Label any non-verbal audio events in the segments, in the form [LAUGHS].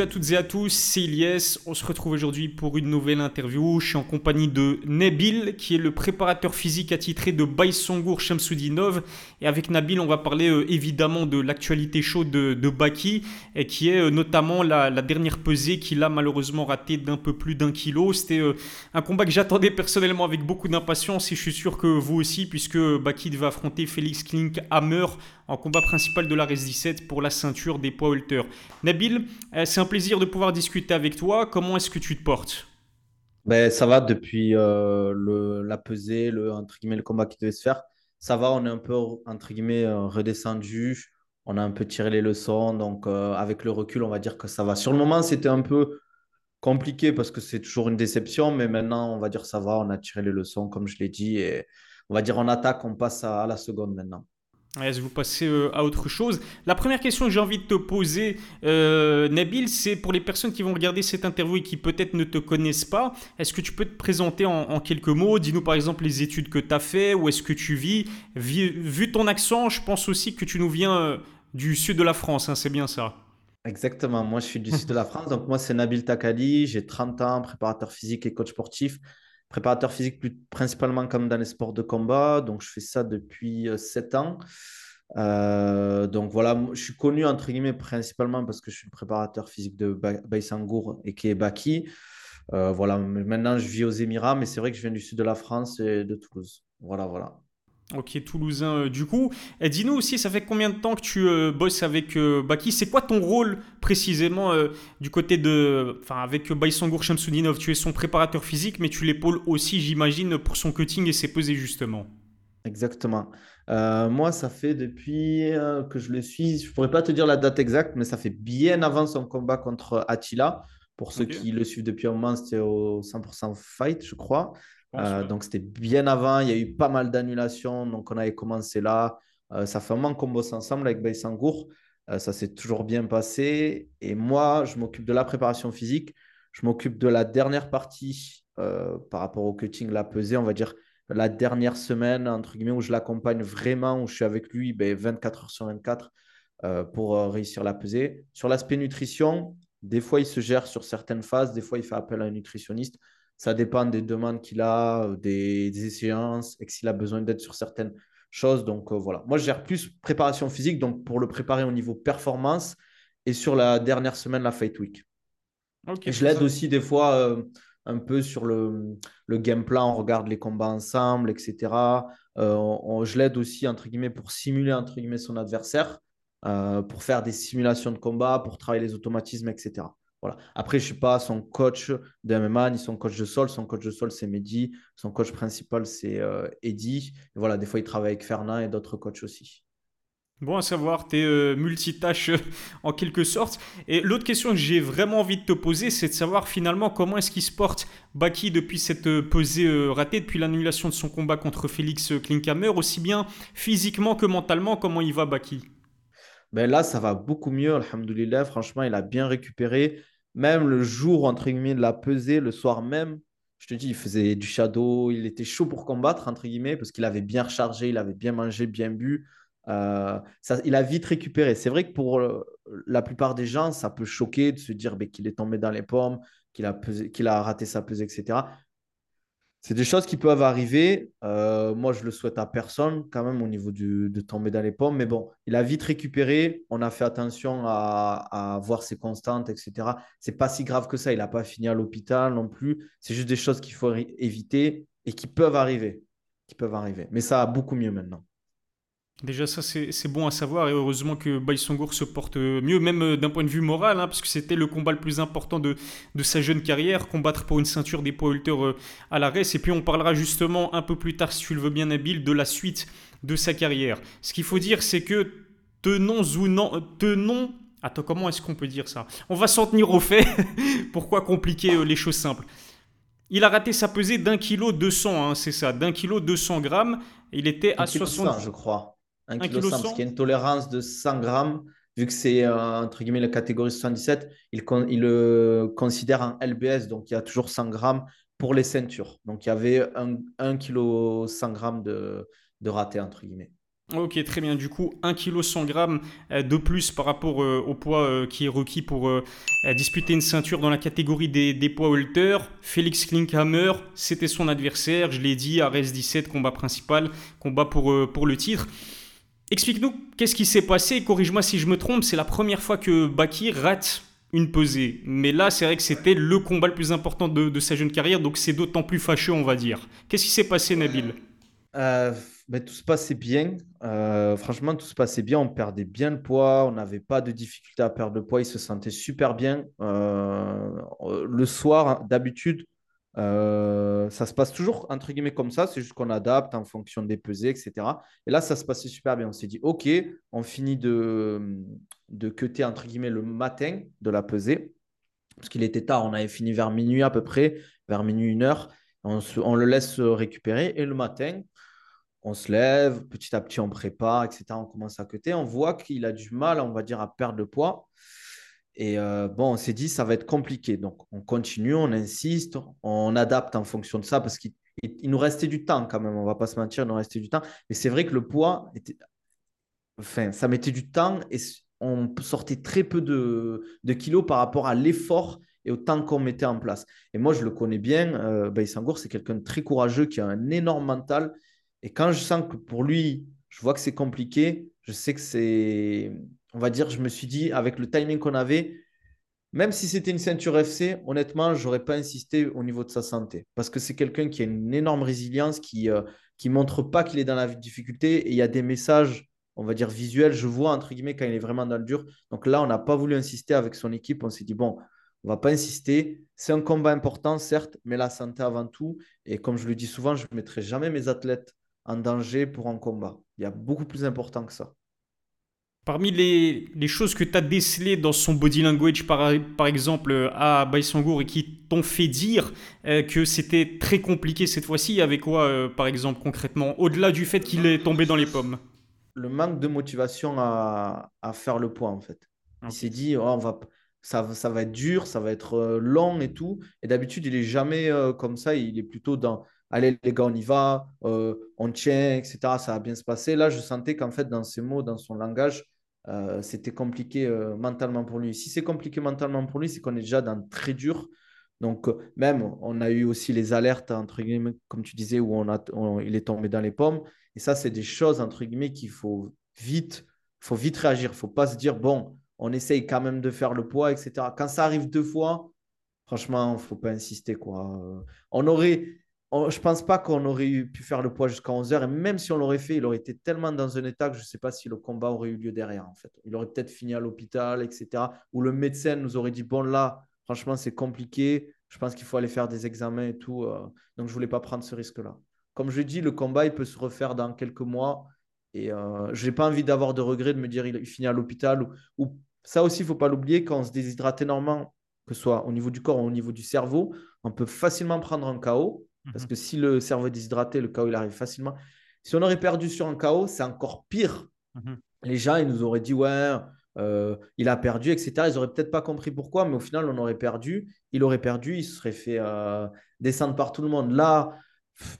Salut à toutes et à tous, c'est Ilyes. On se retrouve aujourd'hui pour une nouvelle interview. Je suis en compagnie de Nabil, qui est le préparateur physique attitré de Baïsongour Shamsoudinov. Et avec Nabil, on va parler euh, évidemment de l'actualité chaude de, Baki, et qui est euh, notamment la, dernière pesée qu'il a malheureusement ratée d'un peu plus d'un kilo. C'était euh, un combat que j'attendais personnellement avec beaucoup d'impatience, et je suis sûr que vous aussi, puisque Baki devait affronter Félix Klink Hammer en combat principal de la Res 17 pour la ceinture des poids halter. Nabil, euh, c'est un plaisir de pouvoir discuter avec toi. Comment est-ce que tu te portes? Ben, Ça va depuis euh, le, la pesée, le, entre guillemets, le combat qui devait se faire. Ça va, on est un peu entre guillemets, euh, redescendu. On a un peu tiré les leçons. Donc, avec le recul, on va dire que ça va. Sur le moment, c'était un peu compliqué parce que c'est toujours une déception. Mais maintenant, on va dire ça va. On a tiré les leçons, comme je l'ai dit. Et on va dire en attaque, on passe à la seconde maintenant. Est-ce que vous passez euh, à autre chose? La première question que j'ai envie de te poser, euh, Nabil, c'est pour les personnes qui vont regarder cette interview et qui peut-être ne te connaissent pas, est-ce que tu peux te présenter en, quelques mots? Dis-nous par exemple les études que tu as fait, où est-ce que tu vis? Vu, ton accent, je pense aussi que tu nous viens euh, du sud de la France, hein, c'est bien ça? Exactement, moi je suis du sud de la France, donc moi c'est Nabil Takali, j'ai 30 ans, préparateur physique et coach sportif préparateur physique principalement comme dans les sports de combat. Donc, je fais ça depuis 7 euh, ans. Euh, donc voilà, je suis connu entre guillemets principalement parce que je suis le préparateur physique de Baïsangour et qui est. Euh, voilà, maintenant je vis aux Émirats, mais c'est vrai que je viens du sud de la France et de Toulouse. Voilà, voilà. Ok, Toulousain euh, du coup. Et dis-nous aussi, ça fait combien de temps que tu euh, bosses avec euh, Baki? C'est quoi ton rôle précisément du côté de... Enfin, avec Baïsangour Shamsoudinov, tu es son préparateur physique, mais tu l'épaules aussi, j'imagine, pour son cutting et ses pesées justement. Exactement. moi, ça fait depuis que je le suis, je pourrais pas te dire la date exacte, mais ça fait bien avant son combat contre Attila. Pour ceux qui le suivent depuis un moment, c'était au 100% Fight, je crois. Euh, donc, c'était bien avant. Il y a eu pas mal d'annulations. Donc, on avait commencé là. Euh, ça fait un moment qu'on bosse ensemble avec Baïsangour. Euh, ça s'est toujours bien passé. Et moi, je m'occupe de la préparation physique. Je m'occupe de la dernière partie par rapport au cutting, la pesée, on va dire la dernière semaine, entre guillemets, où je l'accompagne vraiment, où je suis avec lui ben, 24 heures sur 24 pour réussir la pesée. Sur l'aspect nutrition, des fois, il se gère sur certaines phases, des fois, il fait appel à un nutritionniste. Ça dépend des demandes qu'il a, euh, des, des échéances, et s'il a besoin d'aide sur certaines choses. Donc euh, voilà. Moi, je gère plus préparation physique, donc pour le préparer au niveau performance, et sur la dernière semaine, la Fight Week. je l'aide aussi des fois euh, un peu sur le, le, game plan, on regarde les combats ensemble, etc. je l'aide aussi, entre guillemets, pour simuler, entre guillemets, son adversaire, pour faire des simulations de combat, pour travailler les automatismes, etc. Voilà. Après, je ne suis pas son coach de MMA ni son coach de sol. Son coach de sol, c'est Mehdi. Son coach principal, c'est euh, Eddy. voilà, des fois, il travaille avec Fernand et d'autres coachs aussi. Bon à savoir, tu es euh, multitâche [LAUGHS] en quelque sorte. Et l'autre question que j'ai vraiment envie de te poser, c'est de savoir finalement comment est-ce qu'il se porte Baki depuis cette euh, pesée ratée, depuis l'annulation de son combat contre Félix Klinkhammer, aussi bien physiquement que mentalement, comment il va Baki? Ben là, ça va beaucoup mieux, alhamdoulilah. Franchement, il a bien récupéré. Même le jour, entre guillemets, de la pesée, le soir même, je te dis, il faisait du shadow, il était chaud pour combattre, entre guillemets, parce qu'il avait bien rechargé, il avait bien mangé, bien bu. Euh, ça, il a vite récupéré. C'est vrai que pour euh, la plupart des gens, ça peut choquer de se dire ben, qu'il est tombé dans les pommes, qu'il a, qu'il a raté sa pesée, etc. C'est des choses qui peuvent arriver. Euh, moi, je le souhaite à personne, quand même, au niveau de tomber dans les pommes. Mais bon, il a vite récupéré. On a fait attention à, voir ses constantes, etc. C'est pas si grave que ça. Il n'a pas fini à l'hôpital non plus. C'est juste des choses qu'il faut éviter et qui peuvent arriver. Qui peuvent arriver. Mais ça a beaucoup mieux maintenant. Déjà, ça, c'est bon à savoir. Et heureusement que Baïsongour se porte mieux, même euh, d'un point de vue moral, hein, parce que c'était le combat le plus important de, de, sa jeune carrière, combattre pour une ceinture des poids euh, à l'arrêt. Et puis, on parlera justement un peu plus tard, si tu le veux bien, Nabil, de la suite de sa carrière. Ce qu'il faut dire, c'est que tenons ou non, tenons. Attends, comment est-ce qu'on peut dire ça? On va s'en tenir au fait. [LAUGHS] Pourquoi compliquer euh, les choses simples? Il a raté sa pesée d'un kilo 200, hein, c'est ça, d'un kilo 200 grammes. Il était à 60, je crois. 1 kg parce qu'il y a une tolérance de 100 grammes, vu que c'est euh, entre guillemets la catégorie 77, il, il le considère en LBS, donc il y a toujours 100 grammes pour les ceintures. Donc il y avait 1 kg 100 grammes de, de raté, entre guillemets. Ok, très bien. Du coup, 1 kg 100 grammes euh, de plus par rapport euh, au poids euh, qui est requis pour disputer une ceinture dans la catégorie des, poids welter. Félix Klinkhammer, c'était son adversaire. Je l'ai dit, Ares 17, combat principal, combat pour, pour le titre. Explique-nous qu'est-ce qui s'est passé. Corrige-moi si je me trompe. C'est la première fois que Baki rate une pesée. Mais là, c'est vrai que c'était le combat le plus important de, sa jeune carrière. Donc c'est d'autant plus fâcheux, on va dire. Qu'est-ce qui s'est passé, Nabil? Ben, tout se passait bien. Euh, franchement, tout se passait bien. On perdait bien le poids. On n'avait pas de difficulté à perdre le poids. Il se sentait super bien. Euh, le soir, d'habitude, euh, ça se passe toujours entre guillemets comme ça. C'est juste qu'on adapte en fonction des pesées, etc. Et là, ça se passait super bien. On s'est dit, OK, on finit de, de cutter entre guillemets le matin de la pesée. Parce qu'il était tard. On avait fini vers minuit à peu près, vers minuit, une heure. On, le laisse récupérer. Et le matin, on se lève, petit à petit on prépare, etc. On commence à cuter. On voit qu'il a du mal, on va dire, à perdre le poids. Et euh, bon, on s'est dit, ça va être compliqué. Donc, on continue, on insiste, on adapte en fonction de ça parce qu'il nous restait du temps quand même. On va pas se mentir, il nous restait du temps. Mais c'est vrai que le poids, enfin, ça mettait du temps et on sortait très peu de, kilos par rapport à l'effort et au temps qu'on mettait en place. Et moi, je le connais bien. Euh, Baïsangour, c'est quelqu'un de très courageux qui a un énorme mental et quand je sens que pour lui, je vois que c'est compliqué, je sais que c'est, on va dire, je me suis dit, avec le timing qu'on avait, même si c'était une ceinture FC, honnêtement, je n'aurais pas insisté au niveau de sa santé. Parce que c'est quelqu'un qui a une énorme résilience, qui ne euh, montre pas qu'il est dans la difficulté. Et il y a des messages, on va dire, visuels, je vois, entre guillemets, quand il est vraiment dans le dur. Donc là, on n'a pas voulu insister avec son équipe. On s'est dit, bon, on va pas insister. C'est un combat important, certes, mais la santé avant tout. Et comme je le dis souvent, je ne mettrai jamais mes athlètes en danger pour un combat. Il y a beaucoup plus important que ça. Parmi les, les choses que tu as décelées dans son body language, par, par exemple, à Baïsangour, et qui t'ont fait dire euh, que c'était très compliqué cette fois-ci, avait quoi, euh, par exemple, concrètement, au-delà du fait qu'il est tombé dans les pommes? Le manque de motivation à, à faire le poids, en fait. Il s'est dit, oh, on va, ça, ça, va être dur, ça va être euh, long et tout. Et d'habitude, il est jamais comme ça, il est plutôt dans allez les gars, on y va, euh, on tient, etc. Ça va bien se passer. Là, je sentais qu'en fait, dans ses mots, dans son langage, euh, c'était compliqué euh, mentalement pour lui. Si c'est compliqué mentalement pour lui, c'est qu'on est déjà dans très dur. Donc, même, on a eu aussi les alertes, entre guillemets, comme tu disais, où on a, il est tombé dans les pommes. Et ça, c'est des choses, entre guillemets, qu'il faut vite, faut vite réagir. Il ne faut pas se dire, bon, on essaye quand même de faire le poids, etc. Quand ça arrive deux fois, franchement, il ne faut pas insister. Quoi. On aurait, je ne pense pas qu'on aurait pu faire le poids jusqu'à 11h. Et même si on l'aurait fait, il aurait été tellement dans un état que je ne sais pas si le combat aurait eu lieu derrière. En fait. Il aurait peut-être fini à l'hôpital, etc. Ou le médecin nous aurait dit Bon, là, franchement, c'est compliqué. Je pense qu'il faut aller faire des examens et tout. Euh. donc, je voulais pas prendre ce risque-là. Comme je dis, le combat, il peut se refaire dans quelques mois. Et euh, je n'ai pas envie d'avoir de regrets de me dire il finit à l'hôpital. Ou, Ça aussi, il faut pas l'oublier, quand on se déshydrate énormément, que ce soit au niveau du corps ou au niveau du cerveau, on peut facilement prendre un KO. Parce mhm. que si le cerveau est déshydraté, le chaos, il arrive facilement. Si on aurait perdu sur un chaos, c'est encore pire. Mhm. Les gens, ils nous auraient dit, ouais, euh, il a perdu, etc. Ils n'auraient peut-être pas compris pourquoi, mais au final, on aurait perdu. Il aurait perdu, il se serait fait euh, descendre par tout le monde. Là,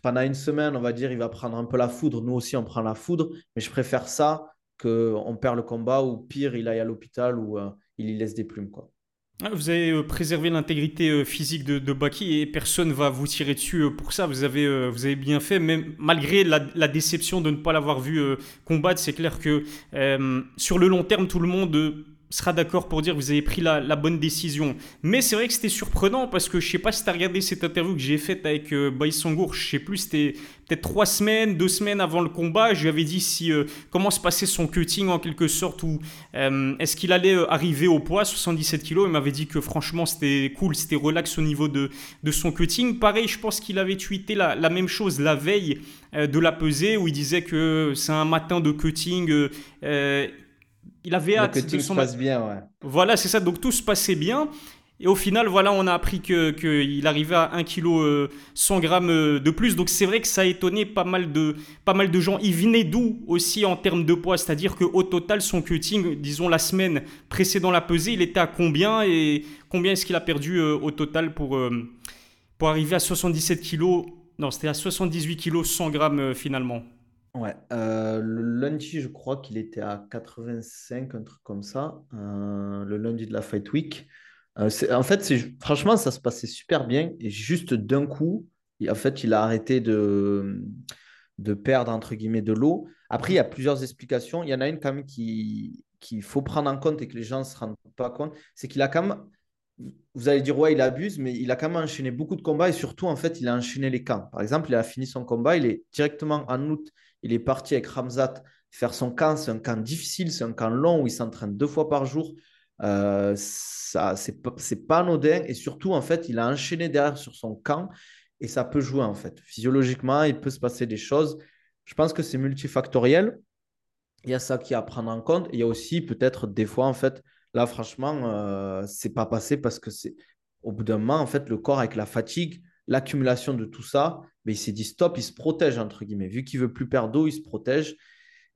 pendant une semaine, on va dire, il va prendre un peu la foudre. Nous aussi, on prend la foudre, mais je préfère ça qu'on perd le combat ou pire, il aille à l'hôpital ou euh, il y laisse des plumes. Quoi. Ah, vous avez euh, préservé l'intégrité euh, physique de, Baki et personne va vous tirer dessus euh, pour ça. Vous avez, vous avez bien fait, même malgré la, déception de ne pas l'avoir vu combattre. C'est clair que sur le long terme, tout le monde sera d'accord pour dire que vous avez pris la, bonne décision. Mais c'est vrai que c'était surprenant parce que je sais pas si tu as regardé cette interview que j'ai faite avec euh, Baïsangour, je sais plus, c'était peut-être trois semaines, deux semaines avant le combat. Je lui avais dit si, euh, comment se passait son cutting en quelque sorte ou euh, est-ce qu'il allait euh, arriver au poids, 77 kg. Il m'avait dit que franchement c'était cool, c'était relax au niveau de, de son cutting. Pareil, je pense qu'il avait tweeté la, la, même chose la veille de la pesée où il disait que c'est un matin de cutting il avait hâte. Que tout se passe bien, ouais. Voilà, c'est ça. Donc tout se passait bien. Et au final, voilà, on a appris qu'il que arrivait à 1 kg 100 grammes euh, de plus. Donc c'est vrai que ça a étonné pas mal de, pas mal de gens. Il venait d'où aussi en termes de poids? C'est-à-dire qu'au total, son cutting, disons la semaine précédant la pesée, il était à combien? Et combien est-ce qu'il a perdu euh, au total pour, euh, pour arriver à 77 kg Non, c'était à 78 kg 100 grammes finalement. Ouais, euh, le lundi, je crois qu'il était à 85, un truc comme ça, euh, le lundi de la Fight Week. Euh, en fait, franchement, ça se passait super bien. Et juste d'un coup, il- en fait, il a arrêté de, de perdre, entre guillemets, de l'eau. Après, il y a plusieurs explications. Il y en a une quand même qui, qu'il faut prendre en compte et que les gens ne se rendent pas compte. C'est qu'il a quand même, vous allez dire, ouais, il abuse, mais il a quand même enchaîné beaucoup de combats et surtout, en fait, il a enchaîné les camps. Par exemple, il a fini son combat, il est directement en août, il est parti avec Ramzat faire son camp. C'est un camp difficile, c'est un camp long où il s'entraîne deux fois par jour. Euh, ça, c'est pas, anodin et surtout, en fait, il a enchaîné derrière sur son camp et ça peut jouer, en fait. Physiologiquement, il peut se passer des choses. Je pense que c'est multifactoriel. Il y a ça qui est à prendre en compte. Il y a aussi peut-être des fois, en fait, là, franchement, euh, c'est pas passé parce que c'est au bout d'un moment, en fait, le corps avec la fatigue, l'accumulation de tout ça, mais il s'est dit stop, il se protège, entre guillemets. Vu qu'il veut plus perdre d'eau, il se protège.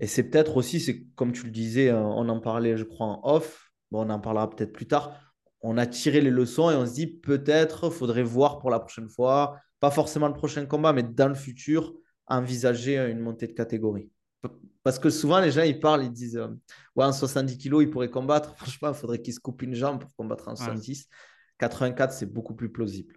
Et c'est peut-être aussi, c'est comme tu le disais, euh, on en parlait, je crois, en off. Bon, on en parlera peut-être plus tard. On a tiré les leçons et on se dit peut-être faudrait voir pour la prochaine fois, pas forcément le prochain combat, mais dans le futur, envisager une montée de catégorie. Parce que souvent, les gens, ils parlent, ils disent euh, Ouais, en 70 kilos, il pourrait combattre. Franchement, il faudrait qu'il se coupe une jambe pour combattre en Ouais. 70. 84, c'est beaucoup plus plausible.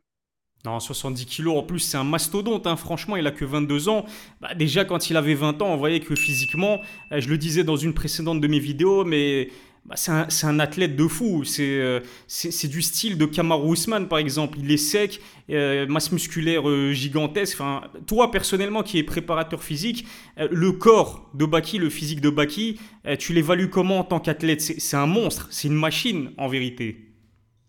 Non, 70 kilos, en plus, c'est un mastodonte. hein. Franchement, il a que 22 ans. Bah, déjà, quand il avait 20 ans, on voyait que physiquement, euh, je le disais dans une précédente de mes vidéos, mais bah, c'est un, athlète de fou. C'est euh, c'est- du style de Kamaru Usman, par exemple. Il est sec, euh, masse musculaire gigantesque. Toi, personnellement, qui es préparateur physique, le corps de Baki, le physique de Baki, tu l'évalues comment en tant qu'athlète? C'est un monstre, c'est une machine, en vérité.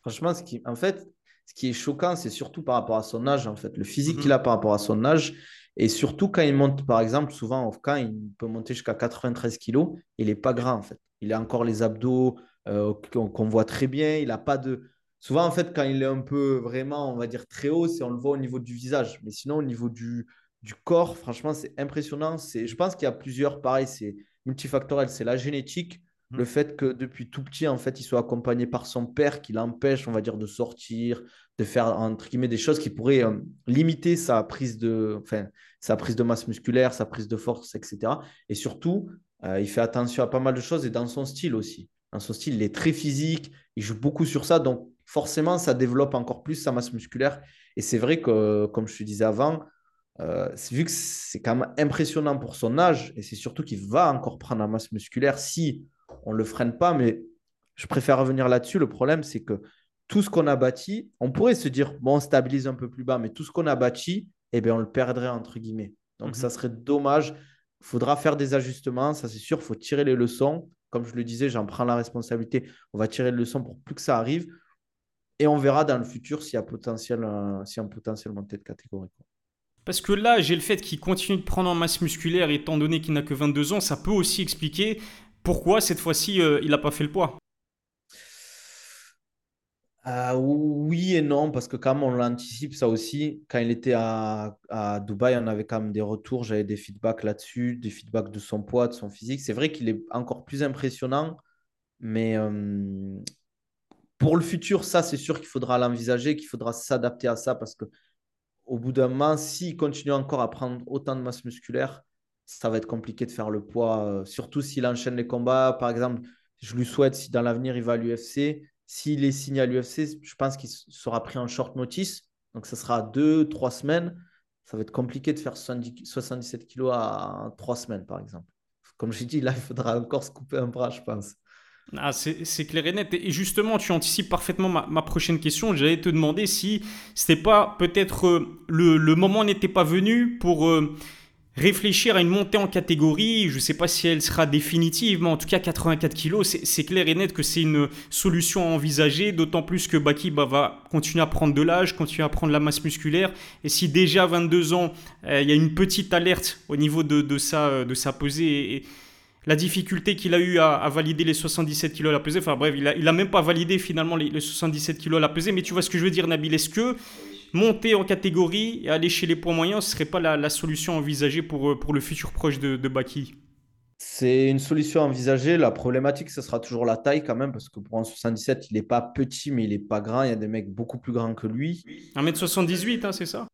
Franchement, en fait, ce qui est choquant, c'est surtout par rapport à son âge, en fait, le physique qu'il Mhm. a par rapport à son âge. Et surtout quand il monte, par exemple, souvent, au camp, il peut monter jusqu'à 93 kilos. Il n'est pas grand, en fait. Il a encore les abdos euh, qu'on voit très bien. Il n'a pas de. Souvent, en fait, quand il est un peu vraiment, on va dire, très haut, c'est on le voit au niveau du visage. Mais sinon, au niveau du, du corps, franchement, c'est impressionnant. C'est, je pense qu'il y a plusieurs, pareil, c'est multifactoriel. C'est la génétique, le fait que depuis tout petit, en fait, il soit accompagné par son père qui l'empêche, on va dire, de sortir, de faire, entre guillemets, des choses qui pourraient euh, limiter sa prise de, enfin, sa prise de masse musculaire, sa prise de force, etc. Et surtout, euh, il fait attention à pas mal de choses et dans son style aussi. Dans son style, il est très physique, il joue beaucoup sur ça, donc forcément, ça développe encore plus sa masse musculaire. Et c'est vrai que, comme je te disais avant, euh, vu que c'est quand même impressionnant pour son âge, et c'est surtout qu'il va encore prendre la masse musculaire si on ne le freine pas, mais je préfère revenir là-dessus. Le problème, c'est que tout ce qu'on a bâti, on pourrait se dire, bon, on stabilise un peu plus bas, mais tout ce qu'on a bâti, eh bien, on le perdrait, entre guillemets. Donc, Mhm. ça serait dommage. Il faudra faire des ajustements, ça c'est sûr, il faut tirer les leçons. Comme je le disais, j'en prends la responsabilité. On va tirer les leçons pour plus que ça arrive. Et on verra dans le futur s'il y a potentiel, euh, s'il y a un potentiel montée de catégorie. Parce que là, j'ai le fait qu'il continue de prendre en masse musculaire, étant donné qu'il n'a que 22 ans, ça peut aussi expliquer pourquoi cette fois-ci euh, il n'a pas fait le poids? Euh, oui et non, parce que même on l'anticipe ça aussi. Quand il était à, à Dubaï, on avait quand même des retours, j'avais des feedbacks là-dessus, des feedbacks de son poids, de son physique. C'est vrai qu'il est encore plus impressionnant, mais euh, pour le futur, ça c'est sûr qu'il faudra l'envisager, qu'il faudra s'adapter à ça, parce que au bout d'un moment, s'il continue encore à prendre autant de masse musculaire, ça va être compliqué de faire le poids, euh, surtout s'il enchaîne les combats. Par exemple, je lui souhaite, si dans l'avenir il va à l'UFC, s'il est signé à l'UFC, je pense qu'il sera pris en short notice. Donc, ça sera deux, trois semaines. Ça va être compliqué de faire 70 77 kilos à trois semaines, par exemple. Comme je dit, là, il faudra encore se couper un bras, je pense. Ah, c'est clair et net. Et justement, tu anticipes parfaitement ma, prochaine question. J'allais te demander si c'était pas peut-être euh, le, le moment n'était pas venu pour euh, réfléchir à une montée en catégorie. Je ne sais pas si elle sera définitive, mais en tout cas 84 kilos, c'est clair et net que c'est une solution à envisager. D'autant plus que Baki bah, va continuer à prendre de l'âge, continuer à prendre la masse musculaire. Et si déjà à 22 ans, euh, il y a une petite alerte au niveau de, de sa, euh, de sa pesée et, la difficulté qu'il a eu à, valider les 77 kilos à la pesée. Enfin bref, il a, il a même pas validé finalement les, les 77 kilos à la pesée. Mais tu vois ce que je veux dire, Nabil Est-ce que monter en catégorie et aller chez les poids moyens, ce serait pas la, la solution envisagée pour, euh, pour le futur proche de, de Baki C'est une solution envisagée. La problématique, ce sera toujours la taille quand même, parce que pour un 77, il n'est pas petit, mais il n'est pas grand. Il y a des mecs beaucoup plus grands que lui. 1m78, hein, c'est ça?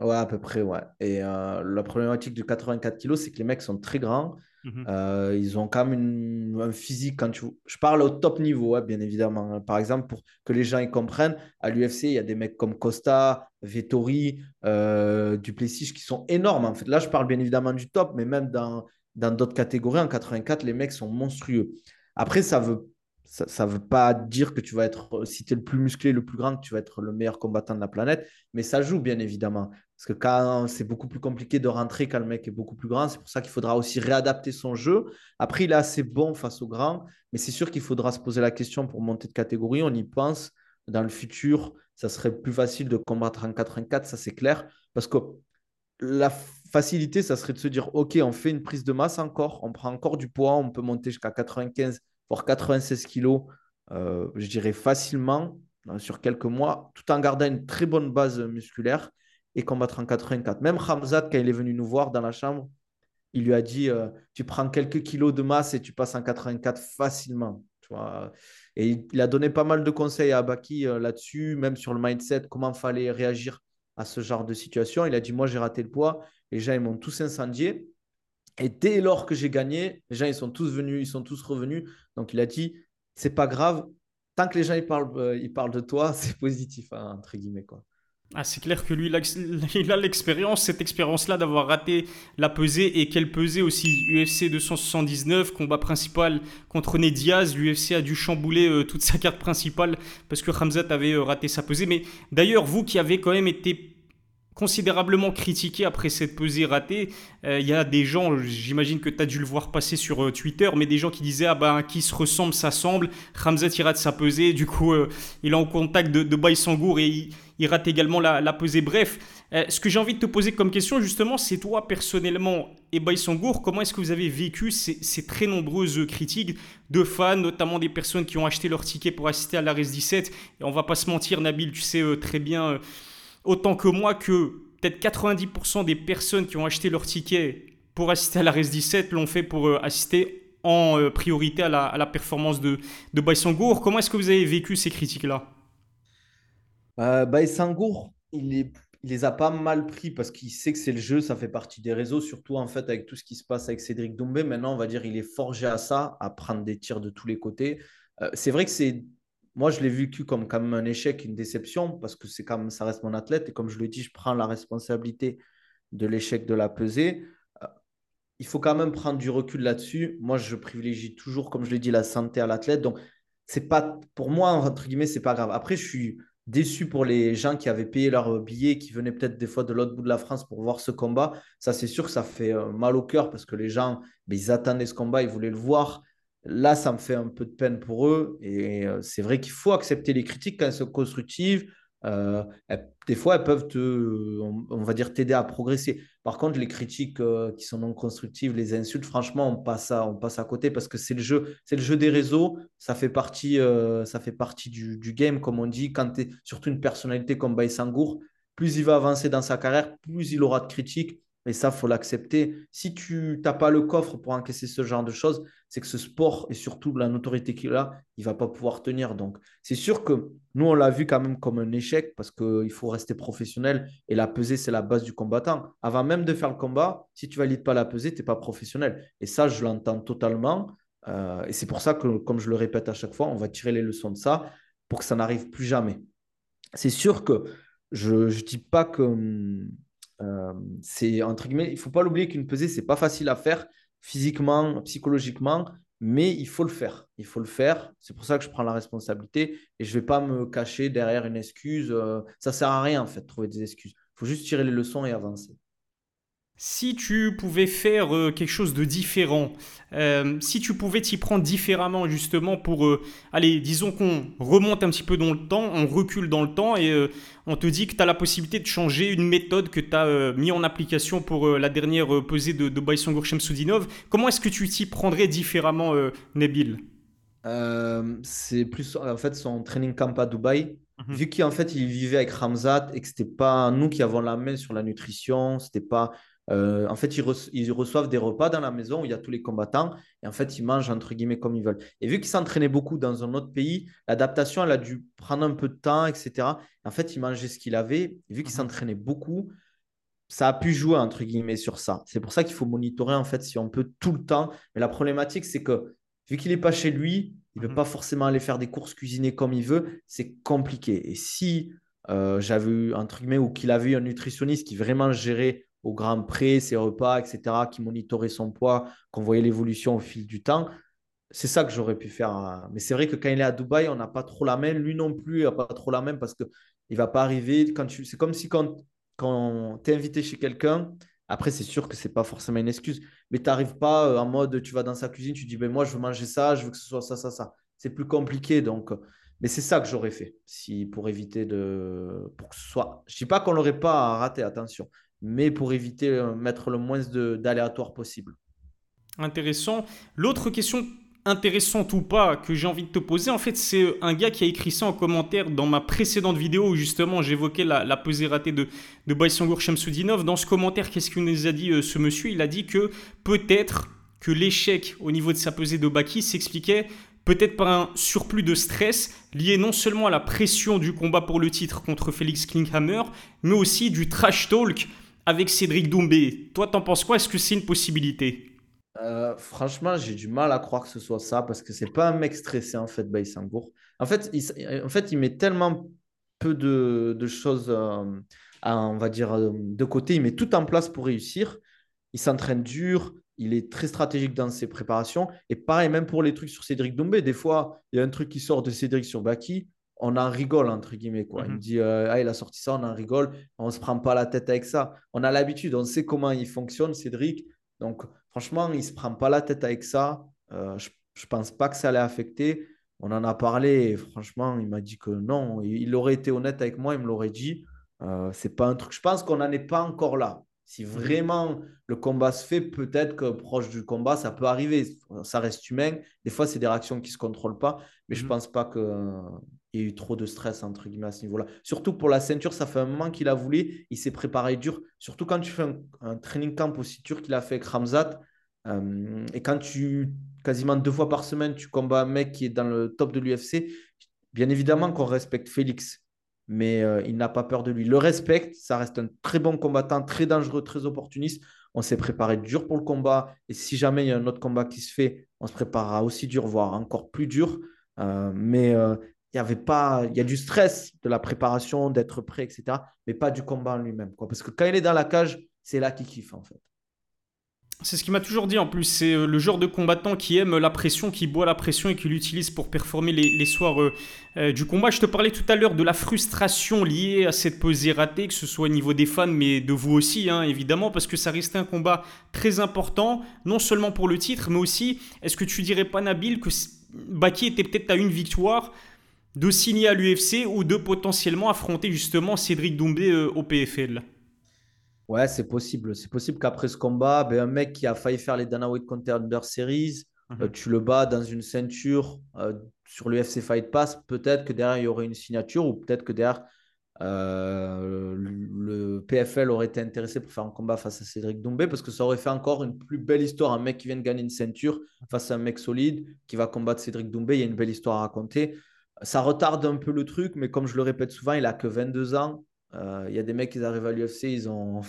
Ouais, à peu près, ouais. Et euh, la problématique du 84 kg, c'est que les mecs sont très grands. Mhm. Euh, ils ont quand même un physique quand tu... Je parle au top niveau, hein, bien évidemment. Par exemple, pour que les gens y comprennent, à l'UFC, il y a des mecs comme Costa, Vettori, euh, Duplessis qui sont énormes. En fait, là, je parle bien évidemment du top, mais même dans dans d'autres catégories, en 84, les mecs sont monstrueux. Après, ça veut ça ne veut pas dire que tu vas être, si tu es le plus musclé, le plus grand, que tu vas être le meilleur combattant de la planète, mais ça joue bien évidemment. Parce que quand c'est beaucoup plus compliqué de rentrer quand le mec est beaucoup plus grand, c'est pour ça qu'il faudra aussi réadapter son jeu. Après, il est assez bon face au grand, mais c'est sûr qu'il faudra se poser la question pour monter de catégorie. On y pense. Dans le futur, ça serait plus facile de combattre en 84, ça c'est clair. Parce que la facilité, ça serait de se dire, OK, on fait une prise de masse encore, on prend encore du poids, on peut monter jusqu'à 95 voire 96 kilos, euh, je dirais facilement sur quelques mois, tout en gardant une très bonne base musculaire et combattre en 84. Même Hamzat, quand il est venu nous voir dans la chambre, il lui a dit euh, Tu prends quelques kilos de masse et tu passes en 84 facilement. Tu vois et il a donné pas mal de conseils à Abaki euh, là-dessus, même sur le mindset, comment fallait réagir à ce genre de situation. Il a dit Moi, j'ai raté le poids. Les gens, ils m'ont tous incendié. Et dès lors que j'ai gagné, les gens, ils sont tous venus, ils sont tous revenus. Donc, il a dit, c'est pas grave, tant que les gens, ils parlent, euh, ils parlent de toi, [LAUGHS] c'est positif, hein, entre guillemets. Ah, c'est clair que lui, [LAUGHS] il a l'expérience, cette expérience-là d'avoir raté la pesée et qu'elle pesait aussi. UFC 279, combat principal contre Ned Diaz. L'UFC a dû chambouler euh, toute sa carte principale parce que Hamzat avait euh, raté sa pesée. Mais d'ailleurs, vous qui avez quand même été considérablement critiqué après cette pesée ratée. Euh, il y a des gens, j'imagine que tu as dû le voir passer sur euh, Twitter, mais des gens qui disaient Ah ben, qui se ressemble, ça semble. Ramzat, il rate sa pesée. Du coup, euh, il est en contact de, de Baïsangour et il, rate également la, pesée. Bref, ce que j'ai envie de te poser comme question, justement, c'est toi personnellement et Baïsangour, comment est-ce que vous avez vécu ces, ces, très nombreuses critiques de fans, notamment des personnes qui ont acheté leur ticket pour assister à la RES 17 Et on va pas se mentir, Nabil, tu sais très bien autant que moi que peut-être 90% des personnes qui ont acheté leur ticket pour assister à la RES 17 l'ont fait pour euh, assister en euh, priorité à la, performance de, de Baïsangour. Comment est-ce que vous avez vécu ces critiques-là? Euh, Baïsangour, il, les a pas mal pris parce qu'il sait que c'est le jeu, ça fait partie des réseaux, surtout en fait avec tout ce qui se passe avec Cédric Doumbé. Maintenant, on va dire il est forgé à ça, à prendre des tirs de tous les côtés. c'est vrai que c'est moi, je l'ai vécu comme quand même un échec, une déception, parce que c'est comme ça reste mon athlète. Et comme je le dis, je prends la responsabilité de l'échec de la pesée. Euh, il faut quand même prendre du recul là-dessus. Moi, je privilégie toujours, comme je l'ai dit, la santé à l'athlète. Donc, c'est pas pour moi, entre guillemets, c'est pas grave. Après, je suis déçu pour les gens qui avaient payé leur billet, qui venaient peut-être des fois de l'autre bout de la France pour voir ce combat. Ça, c'est sûr que ça fait euh, mal au cœur parce que les gens, ben, ils attendaient ce combat, ils voulaient le voir. Là, ça me fait un peu de peine pour eux. Et euh, c'est vrai qu'il faut accepter les critiques quand elles sont constructives. Euh, des fois, elles peuvent te, on, va dire, t'aider à progresser. Par contre, les critiques euh, qui sont non constructives, les insultes, franchement, on passe à, on passe à côté parce que c'est le jeu, c'est le jeu des réseaux. Ça fait partie, ça fait partie du, du, game, comme on dit. Quand es surtout une personnalité comme Baïsangour, plus il va avancer dans sa carrière, plus il aura de critiques. Et ça, faut l'accepter. Si tu n'as pas le coffre pour encaisser ce genre de choses, c'est que ce sport et surtout la notoriété qu'il a, il va pas pouvoir tenir. Donc, c'est sûr que nous, on l'a vu quand même comme un échec parce qu'il faut rester professionnel et la pesée, c'est la base du combattant. Avant même de faire le combat, si tu valides pas la pesée, tu n'es pas professionnel. Et ça, je l'entends totalement. Euh, et c'est pour ça que, comme je le répète à chaque fois, on va tirer les leçons de ça pour que ça n'arrive plus jamais. C'est sûr que je ne dis pas que hum, euh, c'est entre guillemets, il faut pas l'oublier qu'une pesée, c'est pas facile à faire physiquement, psychologiquement, mais il faut le faire. Il faut le faire. C'est pour ça que je prends la responsabilité et je vais pas me cacher derrière une excuse. Euh, ça sert à rien en fait trouver des excuses. Il faut juste tirer les leçons et avancer. Si tu pouvais faire euh, quelque chose de différent, euh, si tu pouvais t'y prendre différemment justement pour, euh, allez, disons qu'on remonte un petit peu dans le temps, on recule dans le temps et on te dit que tu as la possibilité de changer une méthode que tu as mis en application pour la dernière pesée de, de Baïsangour Soudinov, comment est-ce que tu t'y prendrais différemment, Nabil? C'est plus en fait son training camp à Dubaï. Mhm. Vu qu'en fait il vivait avec Ramzat et que c'était pas nous qui avons la main sur la nutrition, c'était pas euh, en fait, ils, reçoivent des repas dans la maison où il y a tous les combattants et en fait, ils mangent entre guillemets comme ils veulent. Et vu qu'ils s'entraînaient beaucoup dans un autre pays, l'adaptation, elle a dû prendre un peu de temps, etc. En fait, ils mangeaient ce qu'il avait. Et vu qu'ils mhm. s'entraînaient beaucoup, ça a pu jouer, entre guillemets, sur ça. C'est pour ça qu'il faut monitorer, en fait, si on peut tout le temps. Mais la problématique, c'est que vu qu'il n'est pas chez lui, il ne veut mhm. pas forcément aller faire des courses cuisiner comme il veut. C'est compliqué. Et si euh, j'avais eu, entre guillemets, ou qu'il avait eu un nutritionniste qui vraiment gérait au grand près ses repas, etc., qui monitorait son poids, qu'on voyait l'évolution au fil du temps, c'est ça que j'aurais pu faire. Hein. Mais c'est vrai que quand il est à Dubaï, on n'a pas trop la main. Lui non plus, il n'a pas trop la main parce qu'il ne va pas arriver. Quand tu... C'est comme si quand, quand tu es invité chez quelqu'un, après, c'est sûr que ce n'est pas forcément une excuse, mais tu n'arrives pas euh, en mode tu vas dans sa cuisine, tu dis ben, moi, je veux manger ça, je veux que ce soit ça, ça, ça. C'est plus compliqué. Donc, mais c'est ça que j'aurais fait si, pour éviter de. Pour que ce soit... Je ne dis pas qu'on l'aurait pas raté, attention, mais pour éviter euh, mettre le moins d'aléatoire possible. Intéressant. L'autre question intéressante ou pas que j'ai envie de te poser, en fait, c'est un gars qui a écrit ça en commentaire dans ma précédente vidéo où justement j'évoquais la, pesée ratée de, de Shamsoudinov. Dans ce commentaire, qu'est-ce qu'il nous a dit euh, ce monsieur? Il a dit que peut-être que l'échec au niveau de sa pesée de Baki s'expliquait peut-être par un surplus de stress lié non seulement à la pression du combat pour le titre contre Félix Klinghammer, mais aussi du trash talk avec Cédric Doumbé. Toi, t'en penses quoi? Est-ce que c'est une possibilité? Euh, franchement, j'ai du mal à croire que ce soit ça parce que c'est pas un mec stressé en fait, Baïsangour. En fait, il, en fait, il met tellement peu de, choses, euh, on va dire, euh, de côté. Il met tout en place pour réussir. Il s'entraîne dur. Il est très stratégique dans ses préparations. Et pareil, même pour les trucs sur Cédric Doumbé, des fois, il y a un truc qui sort de Cédric sur Baki. On en rigole, entre guillemets. Quoi. Il me mhm. dit, ah, il a sorti ça, on en rigole. On ne se prend pas la tête avec ça. On a l'habitude, on sait comment il fonctionne, Cédric. Donc, franchement, il ne se prend pas la tête avec ça. Euh, je ne pense pas que ça allait affecter. On en a parlé et franchement, il m'a dit que non. Il aurait été honnête avec moi, il me l'aurait dit. Euh, c'est pas un truc. Je pense qu'on n'en est pas encore là. Si mhm. vraiment le combat se fait, peut-être que proche du combat, ça peut arriver. Ça reste humain. Des fois, c'est des réactions qui ne se contrôlent pas. Mais je ne mhm. pense pas qu'il y ait eu trop de stress entre guillemets à ce niveau-là. Surtout pour la ceinture, ça fait un moment qu'il a voulu. Il s'est préparé dur. Surtout quand tu fais un, training camp aussi dur qu'il a fait avec Ramzat. Euh, et quand tu, quasiment deux fois par semaine, tu combats un mec qui est dans le top de l'UFC, bien évidemment qu'on respecte Félix mais euh, il n'a pas peur de lui. Le respecte, ça reste un très bon combattant, très dangereux, très opportuniste. On s'est préparé dur pour le combat, et si jamais il y a un autre combat qui se fait, on se préparera aussi dur, voire encore plus dur. Euh, mais il y pas, il a du stress de la préparation, d'être prêt, etc. Mais pas du combat en lui-même, Parce que quand il est dans la cage, c'est là qu'il kiffe en fait. C'est ce qu'il m'a toujours dit en plus. C'est euh, le genre de combattant qui aime la pression, qui boit la pression et qui l'utilise pour performer les, soirs euh, euh, du combat. Je te parlais tout à l'heure de la frustration liée à cette pesée ratée, que ce soit au niveau des fans, mais de vous aussi, hein, évidemment, parce que ça restait un combat très important, non seulement pour le titre, mais aussi, est-ce que tu dirais pas, Nabil, que Baki était peut-être à une victoire de signer à l'UFC ou de potentiellement affronter justement Cédric Doumbé au PFL Ouais, c'est possible. C'est possible qu'après ce combat, ben, un mec qui a failli faire les Dana White Contender Series, mhm. euh, tu le bats dans une ceinture euh, sur l'UFC Fight Pass. Peut-être que derrière, il y aurait une signature ou peut-être que derrière, euh, le PFL aurait été intéressé pour faire un combat face à Cédric Doumbé parce que ça aurait fait encore une plus belle histoire. Un mec qui vient de gagner une ceinture face à un mec solide qui va combattre Cédric Doumbé, il y a une belle histoire à raconter. Ça retarde un peu le truc, mais comme je le répète souvent, il a que 22 ans. Il euh, y a des mecs qui arrivent à l'UFC, ils ont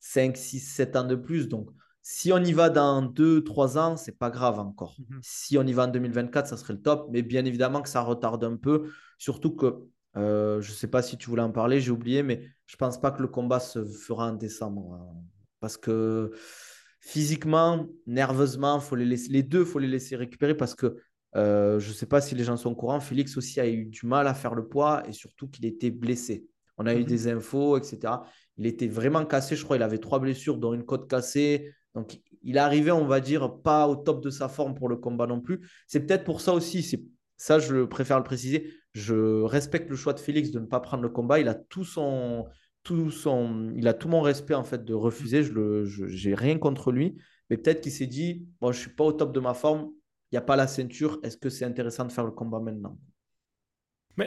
5, 6, 7 ans de plus. Donc, si on y va dans 2, 3 ans, c'est pas grave encore. Mhm. Si on y va en 2024, ça serait le top. Mais bien évidemment que ça retarde un peu. Surtout que, euh, je ne sais pas si tu voulais en parler, j'ai oublié, mais je ne pense pas que le combat se fera en décembre. Hein. parce que physiquement, nerveusement, faut les, laisser, les deux, il faut les laisser récupérer parce que euh, je ne sais pas si les gens sont au courant, Félix aussi a eu du mal à faire le poids et surtout qu'il était blessé. On a eu mhm. des infos, etc. Il était vraiment cassé, je crois. Il avait trois blessures, dont une côte cassée. Donc, il arrivait, on va dire, pas au top de sa forme pour le combat non plus. C'est peut-être pour ça aussi. C'est ça, je préfère le préciser. Je respecte le choix de Félix de ne pas prendre le combat. Il a tout son, tout son, il a tout mon respect en fait de refuser. Je le, j'ai rien contre lui, mais peut-être qu'il s'est dit, bon, je suis pas au top de ma forme. Il n'y a pas la ceinture. Est-ce que c'est intéressant de faire le combat maintenant?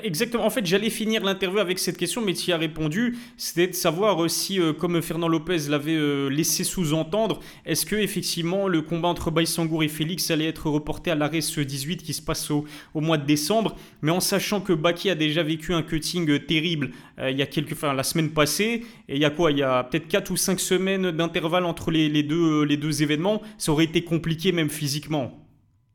Exactement. En fait, j'allais finir l'interview avec cette question, mais tu y as répondu. C'était de savoir si, euh, comme Fernand Lopez l'avait euh, laissé sous-entendre, est-ce que effectivement le combat entre Baïsangour et Félix allait être reporté à l'arrêt ce 18 qui se passe au, mois de décembre? Mais en sachant que Baki a déjà vécu un cutting euh, terrible il y a quelques, enfin, la semaine passée, et il y a quoi? Il y a peut-être 4 ou 5 semaines d'intervalle entre les, deux, les deux événements, ça aurait été compliqué même physiquement.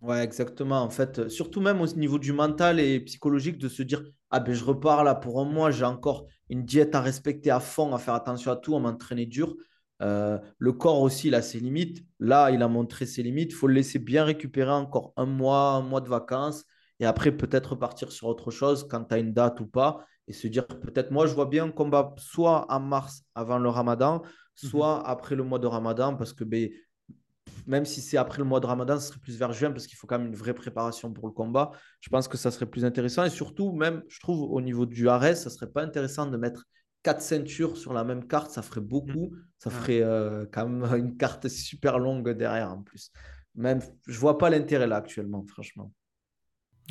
Ouais, exactement. En fait, surtout même au niveau du mental et psychologique, de se dire Ah ben je repars là pour un mois, j'ai encore une diète à respecter à fond, à faire attention à tout, à m'entraîner dur. Euh, le corps aussi, il a ses limites. Là, il a montré ses limites. Il faut le laisser bien récupérer encore un mois, un mois de vacances. Et après, peut-être partir sur autre chose quand tu as une date ou pas. Et se dire peut-être, moi, je vois bien un combat soit en mars avant le ramadan, mmh soit après le mois de ramadan, parce que ben, même si c'est après le mois de Ramadan, ce serait plus vers juin parce qu'il faut quand même une vraie préparation pour le combat. Je pense que ça serait plus intéressant. Et surtout, même, je trouve, au niveau du Ares, ça serait pas intéressant de mettre quatre ceintures sur la même carte. Ça ferait beaucoup. Mmh. Ça ferait euh, quand même [LAUGHS] une carte super longue derrière en plus. Même, je vois pas l'intérêt là actuellement, franchement.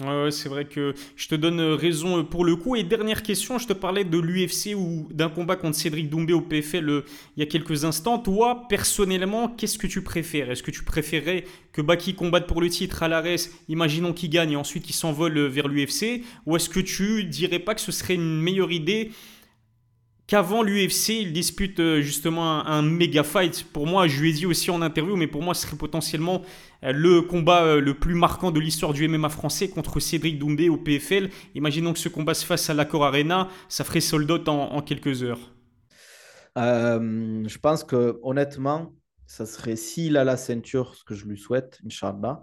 Ouais, c'est vrai que je te donne raison euh, pour le coup. Et dernière question, je te parlais de l'UFC ou d'un combat contre Cédric Doumbé au PFL euh, il y a quelques instants. Toi, personnellement, qu'est-ce que tu préfères? Est-ce que tu préférerais que Baki combatte pour le titre à l'ARES, imaginons qu'il gagne et ensuite qu'il s'envole euh, vers l'UFC Ou est-ce que tu dirais pas que ce serait une meilleure idée qu'avant l'UFC, il dispute euh, justement un, méga fight. Pour moi, je lui ai dit aussi en interview, mais pour moi, ce serait potentiellement euh, le combat euh, le plus marquant de l'histoire du MMA français contre Cédric Doumbé au PFL. Imaginons que ce combat se fasse à l'Accor Arena, ça ferait sold out en, quelques heures. je pense que honnêtement, ça serait s'il a la ceinture, ce que je lui souhaite, Inch'Allah,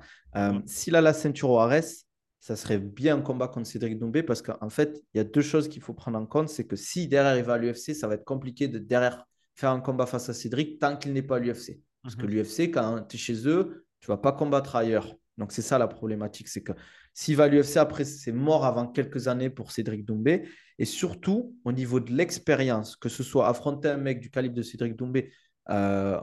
s'il a la ceinture au Ares, ça serait bien un combat contre Cédric Doumbé parce qu'en fait, il y a deux choses qu'il faut prendre en compte. C'est que si derrière il va à l'UFC, ça va être compliqué de derrière faire un combat face à Cédric tant qu'il n'est pas à l'UFC. Parce que mhm. l'UFC, quand tu es chez eux, tu ne vas pas combattre ailleurs. Donc c'est ça la problématique. C'est que s'il va à l'UFC, après, c'est mort avant quelques années pour Cédric Doumbé. Et surtout, au niveau de l'expérience, que ce soit affronter un mec du calibre de Cédric Doumbé, euh,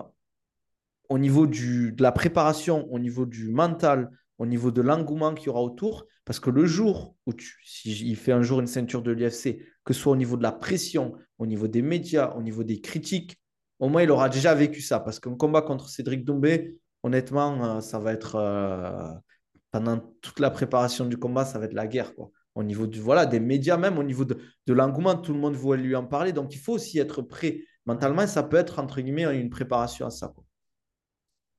au niveau du, de la préparation, au niveau du mental, au niveau de l'engouement qu'il y aura autour. Parce que le jour où tu, si il fait un jour une ceinture de l'UFC, que ce soit au niveau de la pression, au niveau des médias, au niveau des critiques, au moins il aura déjà vécu ça. Parce qu'un combat contre Cédric Doumbé, honnêtement, euh, ça va être euh, pendant toute la préparation du combat, ça va être la guerre. Quoi. Au niveau du, voilà, des médias, même au niveau de, de l'engouement, tout le monde va lui en parler. Donc il faut aussi être prêt mentalement. Ça peut être entre guillemets une préparation à ça. Quoi.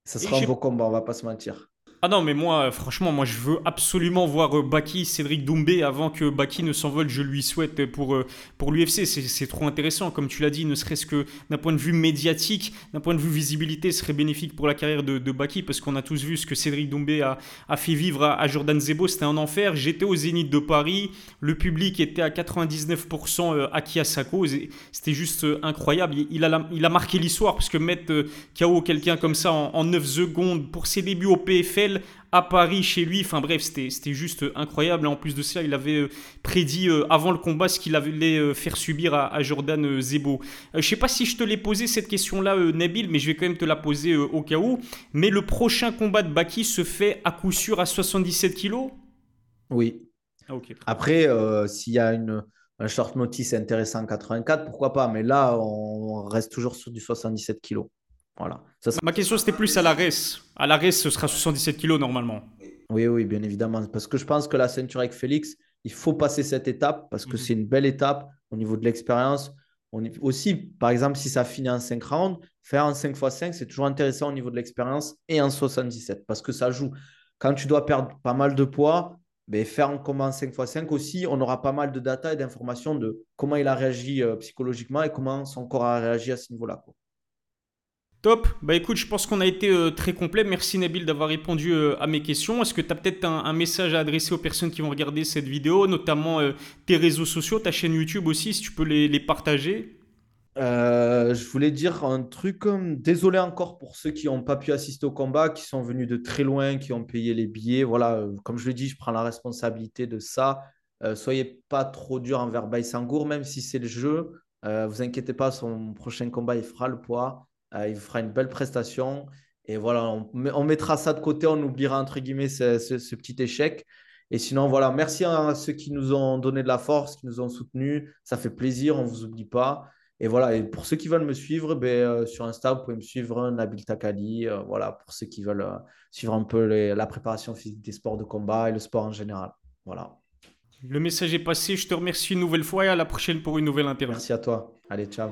Ça sera un beau combat, on va pas se mentir. Ah non, mais moi, franchement, moi, je veux absolument voir euh, Baki, Cédric Doumbé, avant que Baki ne s'envole. Je lui souhaite pour, euh, pour l'UFC. C'est trop intéressant, comme tu l'as dit, ne serait-ce que d'un point de vue médiatique, d'un point de vue visibilité, ce serait bénéfique pour la carrière de, Baki, parce qu'on a tous vu ce que Cédric Doumbé a, a fait vivre à, Jordan Zebo. C'était un enfer. J'étais au Zénith de Paris. Le public était à 99% euh, acquis à sa cause. C'était juste incroyable. Il a, il a marqué l'histoire, parce que mettre KO quelqu'un comme ça en, en 9 secondes pour ses débuts au PFL, à Paris, chez lui. Enfin bref, c'était juste incroyable. En plus de ça, il avait euh, prédit euh, avant le combat ce qu'il allait euh, faire subir à, Jordan Zebo. je sais pas si je te l'ai posé cette question-là, Nabil, mais je vais quand même te la poser au cas où. Mais le prochain combat de Baki se fait à coup sûr à 77 kilos? Oui. Ah, Après, s'il y a une, un short notice intéressant 84, pourquoi pas? Mais là, on reste toujours sur du 77 kilos. Voilà. Ma question, c'était plus à la res. À la res, ce sera 77 kilos normalement. Oui, oui, bien évidemment. Parce que je pense que la ceinture avec Félix, il faut passer cette étape parce que mhm. c'est une belle étape au niveau de l'expérience. On Aussi, par exemple, si ça finit en 5 rounds, faire en 5 x 5, c'est toujours intéressant au niveau de l'expérience et en 77 parce que ça joue. Quand tu dois perdre pas mal de poids, ben, faire un combat en 5 x 5 aussi, on aura pas mal de data et d'informations de comment il a réagi euh, psychologiquement et comment son corps a réagi à ce niveau-là. Top. Bah écoute, je pense qu'on a été euh, très complet. Merci Nabil d'avoir répondu euh, à mes questions. Est-ce que tu as peut-être un, message à adresser aux personnes qui vont regarder cette vidéo, notamment euh, tes réseaux sociaux, ta chaîne YouTube aussi, si tu peux les, partager? Je voulais dire un truc. Désolé encore pour ceux qui n'ont pas pu assister au combat, qui sont venus de très loin, qui ont payé les billets. Voilà, comme je le dis, je prends la responsabilité de ça. soyez pas trop dur envers Baïsangour, même si c'est le jeu. vous inquiétez pas, son prochain combat, il fera le poids. Euh, il fera une belle prestation. Et voilà, on, mettra ça de côté, on oubliera entre guillemets ce, petit échec. Et sinon, voilà, merci à ceux qui nous ont donné de la force, qui nous ont soutenus. Ça fait plaisir, on ne vous oublie pas. Et voilà, et pour ceux qui veulent me suivre, ben, euh, sur Insta, vous pouvez me suivre, Nabil Takali. Euh, voilà, pour ceux qui veulent euh, suivre un peu la préparation physique des sports de combat et le sport en général. Voilà. Le message est passé. Je te remercie une nouvelle fois et à la prochaine pour une nouvelle interview. Merci à toi. Allez, ciao.